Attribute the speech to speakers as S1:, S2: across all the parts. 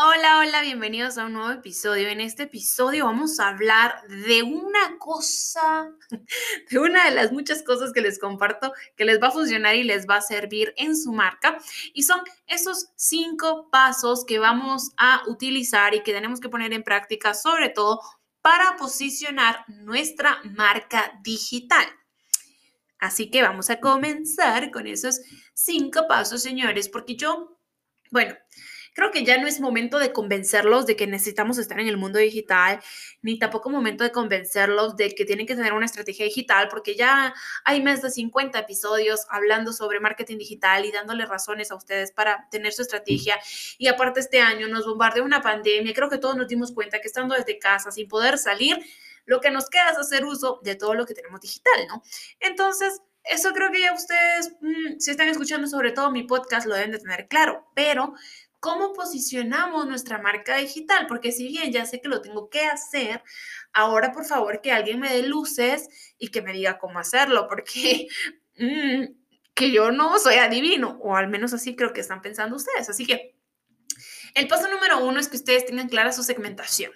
S1: Hola, hola, bienvenidos a un nuevo episodio. En este episodio vamos a hablar de una cosa, de una de las muchas cosas que les comparto que les va a funcionar y les va a servir en su marca. Y son esos cinco pasos que vamos a utilizar y que tenemos que poner en práctica, sobre todo para posicionar nuestra marca digital. Así que vamos a comenzar con esos cinco pasos, señores, porque yo, bueno, creo que ya no es momento de convencerlos de que necesitamos estar en el mundo digital, ni tampoco momento de convencerlos de que tienen que tener una estrategia digital, porque ya hay más de 50 episodios hablando sobre marketing digital y dándole razones a ustedes para tener su estrategia. Y aparte este año nos bombardeó una pandemia, creo que todos nos dimos cuenta que estando desde casa, sin poder salir, lo que nos queda es hacer uso de todo lo que tenemos digital, ¿no? Entonces, eso creo que ya ustedes, mm, si están escuchando sobre todo mi podcast, lo deben de tener claro, pero cómo posicionamos nuestra marca digital, porque si bien ya sé que lo tengo que hacer, ahora por favor que alguien me dé luces y que me diga cómo hacerlo, porque mm, que yo no soy adivino, o al menos así creo que están pensando ustedes. Así que el paso número uno es que ustedes tengan clara su segmentación.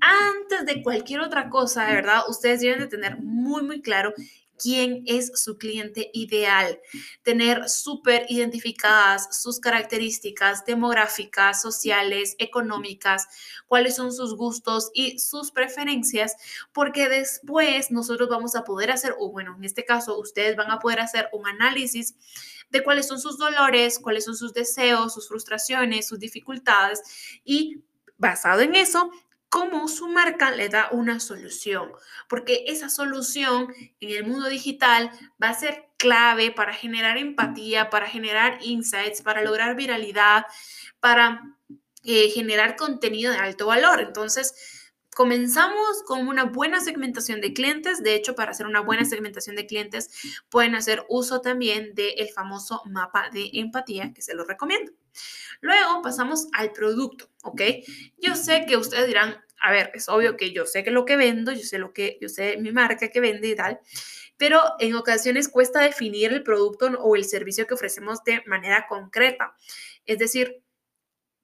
S1: Antes de cualquier otra cosa, de verdad, ustedes deben de tener muy, muy claro quién es su cliente ideal, tener súper identificadas sus características demográficas, sociales, económicas, cuáles son sus gustos y sus preferencias, porque después nosotros vamos a poder hacer, o bueno, en este caso ustedes van a poder hacer un análisis de cuáles son sus dolores, cuáles son sus deseos, sus frustraciones, sus dificultades y basado en eso, cómo su marca le da una solución, porque esa solución en el mundo digital va a ser clave para generar empatía, para generar insights, para lograr viralidad, para eh, generar contenido de alto valor. Entonces, Comenzamos con una buena segmentación de clientes. De hecho, para hacer una buena segmentación de clientes, pueden hacer uso también del famoso mapa de empatía, que se lo recomiendo. Luego pasamos al producto, ¿ok? Yo sé que ustedes dirán, a ver, es obvio que yo sé que lo que vendo, yo sé lo que, yo sé mi marca que vende y tal, pero en ocasiones cuesta definir el producto o el servicio que ofrecemos de manera concreta. Es decir,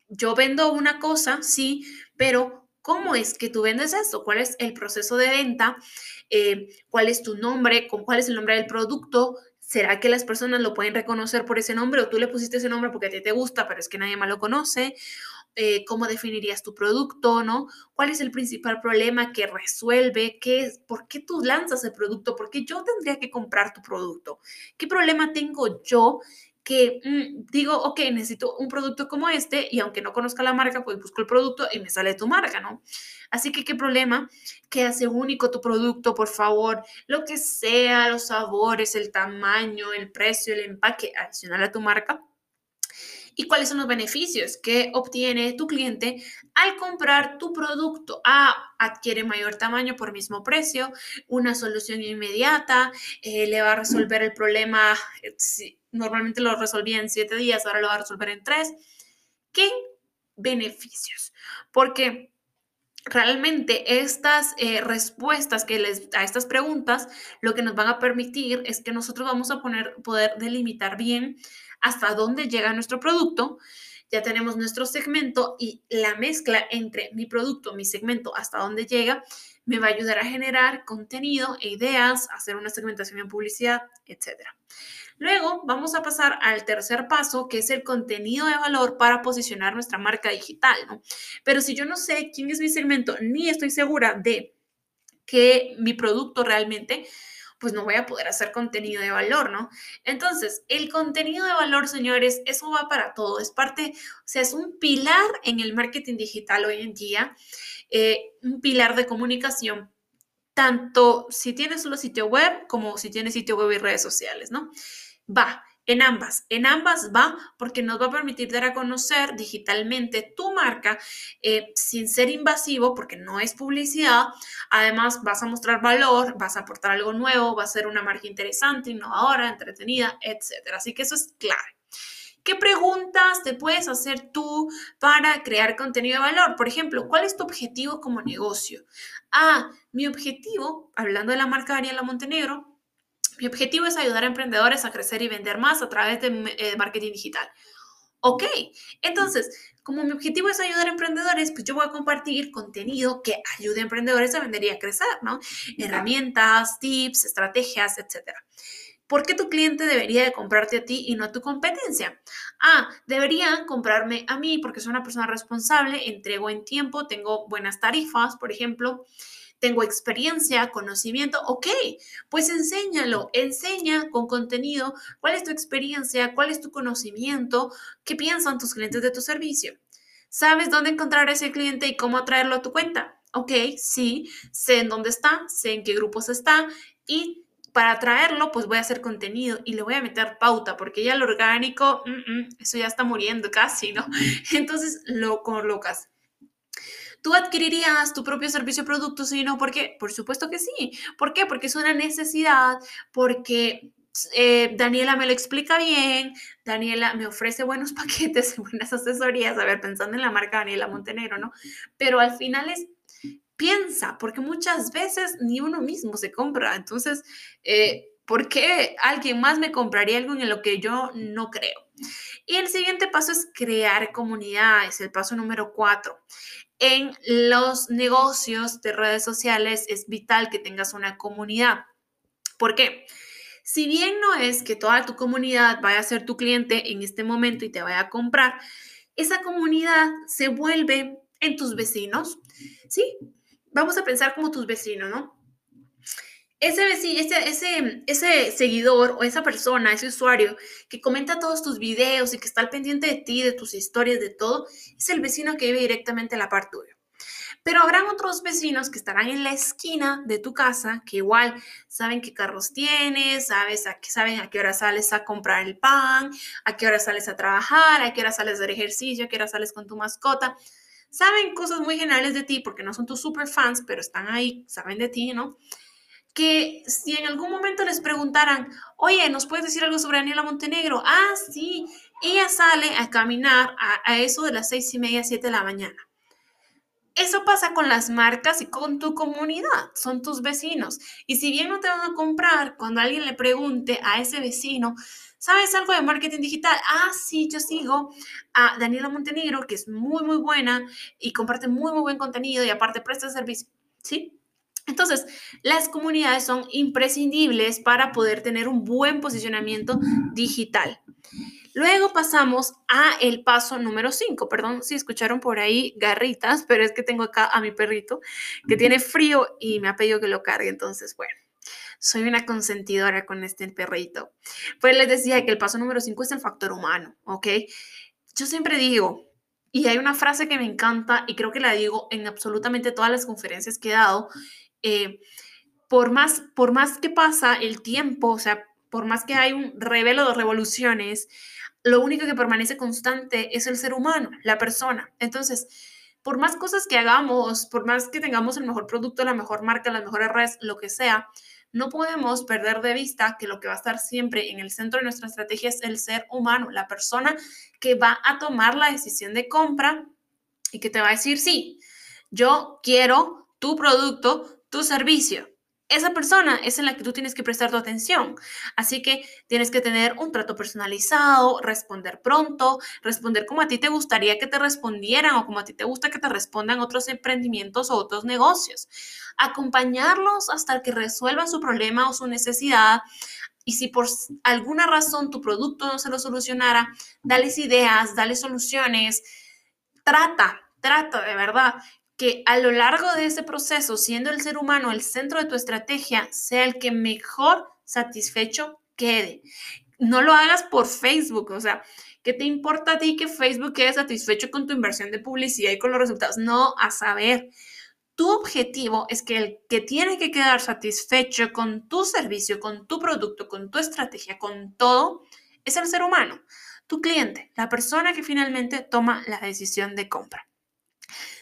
S1: yo vendo una cosa, sí, pero ¿Cómo es que tú vendes esto? ¿Cuál es el proceso de venta? Eh, ¿Cuál es tu nombre? ¿Cuál es el nombre del producto? ¿Será que las personas lo pueden reconocer por ese nombre o tú le pusiste ese nombre porque a ti te gusta, pero es que nadie más lo conoce? Eh, ¿Cómo definirías tu producto? ¿no? ¿Cuál es el principal problema que resuelve? ¿Qué es, ¿Por qué tú lanzas el producto? ¿Por qué yo tendría que comprar tu producto? ¿Qué problema tengo yo que mm, digo, ok, necesito un producto como este y aunque no conozca la marca, pues busco el producto y me sale tu marca, ¿no? Así que qué problema que hace único tu producto, por favor, lo que sea, los sabores, el tamaño, el precio, el empaque adicional a tu marca. ¿Y cuáles son los beneficios que obtiene tu cliente al comprar tu producto? A, adquiere mayor tamaño por mismo precio, una solución inmediata, eh, le va a resolver el problema, eh, normalmente lo resolvía en siete días, ahora lo va a resolver en tres. ¿Qué beneficios? Porque realmente estas eh, respuestas que les a estas preguntas lo que nos van a permitir es que nosotros vamos a poner, poder delimitar bien hasta dónde llega nuestro producto. Ya tenemos nuestro segmento y la mezcla entre mi producto, mi segmento, hasta dónde llega, me va a ayudar a generar contenido e ideas, hacer una segmentación en publicidad, etc. Luego vamos a pasar al tercer paso, que es el contenido de valor para posicionar nuestra marca digital, ¿no? Pero si yo no sé quién es mi segmento, ni estoy segura de que mi producto realmente pues no voy a poder hacer contenido de valor, ¿no? Entonces, el contenido de valor, señores, eso va para todo, es parte, o sea, es un pilar en el marketing digital hoy en día, eh, un pilar de comunicación, tanto si tienes solo sitio web como si tienes sitio web y redes sociales, ¿no? Va, en ambas, en ambas va porque nos va a permitir dar a conocer digitalmente tu marca eh, sin ser invasivo porque no es publicidad. Además, vas a mostrar valor, vas a aportar algo nuevo, va a ser una marca interesante, innovadora, entretenida, etc. Así que eso es clave. ¿Qué preguntas te puedes hacer tú para crear contenido de valor? Por ejemplo, ¿cuál es tu objetivo como negocio? Ah, mi objetivo, hablando de la marca Daniela Montenegro, mi objetivo es ayudar a emprendedores a crecer y vender más a través de eh, marketing digital. Ok, entonces, como mi objetivo es ayudar a emprendedores, pues yo voy a compartir contenido que ayude a emprendedores a vender y a crecer, ¿no? Herramientas, tips, estrategias, etcétera. ¿Por qué tu cliente debería de comprarte a ti y no a tu competencia? Ah, deberían comprarme a mí porque soy una persona responsable, entrego en tiempo, tengo buenas tarifas, por ejemplo, tengo experiencia, conocimiento, ok, pues enséñalo, enseña con contenido cuál es tu experiencia, cuál es tu conocimiento, qué piensan tus clientes de tu servicio. ¿Sabes dónde encontrar a ese cliente y cómo atraerlo a tu cuenta? Ok, sí, sé en dónde está, sé en qué grupos está y para atraerlo, pues voy a hacer contenido y le voy a meter pauta, porque ya lo orgánico, mm, mm, eso ya está muriendo casi, ¿no? Entonces lo colocas. ¿Tú adquirirías tu propio servicio o producto? Sí, no, ¿por qué? Por supuesto que sí. ¿Por qué? Porque es una necesidad, porque eh, Daniela me lo explica bien, Daniela me ofrece buenos paquetes, buenas asesorías, a ver, pensando en la marca Daniela Montenegro, ¿no? Pero al final es, piensa, porque muchas veces ni uno mismo se compra, entonces, eh, ¿por qué alguien más me compraría algo en lo que yo no creo? Y el siguiente paso es crear comunidad, es el paso número cuatro en los negocios de redes sociales es vital que tengas una comunidad. ¿Por qué? Si bien no es que toda tu comunidad vaya a ser tu cliente en este momento y te vaya a comprar, esa comunidad se vuelve en tus vecinos, ¿sí? Vamos a pensar como tus vecinos, ¿no? Ese, ese, ese, ese seguidor o esa persona, ese usuario que comenta todos tus videos y que está al pendiente de ti, de tus historias, de todo, es el vecino que vive directamente a la par tuya. Pero habrán otros vecinos que estarán en la esquina de tu casa, que igual saben qué carros tienes, sabes a qué, saben a qué hora sales a comprar el pan, a qué hora sales a trabajar, a qué hora sales a hacer ejercicio, a qué hora sales con tu mascota. Saben cosas muy generales de ti porque no son tus super fans, pero están ahí, saben de ti, ¿no? Que si en algún momento les preguntaran, oye, ¿nos puedes decir algo sobre Daniela Montenegro? Ah, sí, ella sale a caminar a, eso de las seis y media, siete de la mañana. Eso pasa con las marcas y con tu comunidad, son tus vecinos. Y si bien no te van a comprar, cuando alguien le pregunte a ese vecino, ¿sabes algo de marketing digital? Ah, sí, yo sigo a Daniela Montenegro, que es muy, muy buena y comparte muy, muy buen contenido y aparte presta servicio. ¿Sí? Entonces, las comunidades son imprescindibles para poder tener un buen posicionamiento digital. Luego pasamos a el paso número 5. Perdón si escucharon por ahí garritas, pero es que tengo acá a mi perrito que tiene frío y me ha pedido que lo cargue. Entonces, bueno, soy una consentidora con este perrito. Pues les decía que el paso número 5 es el factor humano, ¿ok? Yo siempre digo, y hay una frase que me encanta y creo que la digo en absolutamente todas las conferencias que he dado, eh, por, más, por más que pasa el tiempo, o sea, por más que hay un revelo de revoluciones, lo único que permanece constante es el ser humano, la persona. Entonces, por más cosas que hagamos, por más que tengamos el mejor producto, la mejor marca, las mejores redes, lo que sea, no podemos perder de vista que lo que va a estar siempre en el centro de nuestra estrategia es el ser humano, la persona que va a tomar la decisión de compra y que te va a decir, sí, yo quiero tu producto, tu servicio. Esa persona es en la que tú tienes que prestar tu atención. Así que tienes que tener un trato personalizado, responder pronto, responder como a ti te gustaría que te respondieran o como a ti te gusta que te respondan otros emprendimientos o otros negocios. Acompañarlos hasta que resuelvan su problema o su necesidad. Y si por alguna razón tu producto no se lo solucionara, dales ideas, dale soluciones. Trata, trata de verdad que a lo largo de ese proceso, siendo el ser humano el centro de tu estrategia, sea el que mejor satisfecho quede. No lo hagas por Facebook, o sea, ¿qué te importa a ti que Facebook quede satisfecho con tu inversión de publicidad y con los resultados? No, a saber. Tu objetivo es que el que tiene que quedar satisfecho con tu servicio, con tu producto, con tu estrategia, con todo, es el ser humano, tu cliente, la persona que finalmente toma la decisión de compra.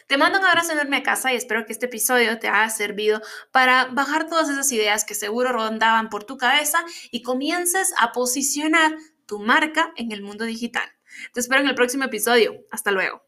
S1: Te mando un abrazo enorme a casa y espero que este episodio te haya servido para bajar todas esas ideas que seguro rondaban por tu cabeza y comiences a posicionar tu marca en el mundo digital. Te espero en el próximo episodio. Hasta luego.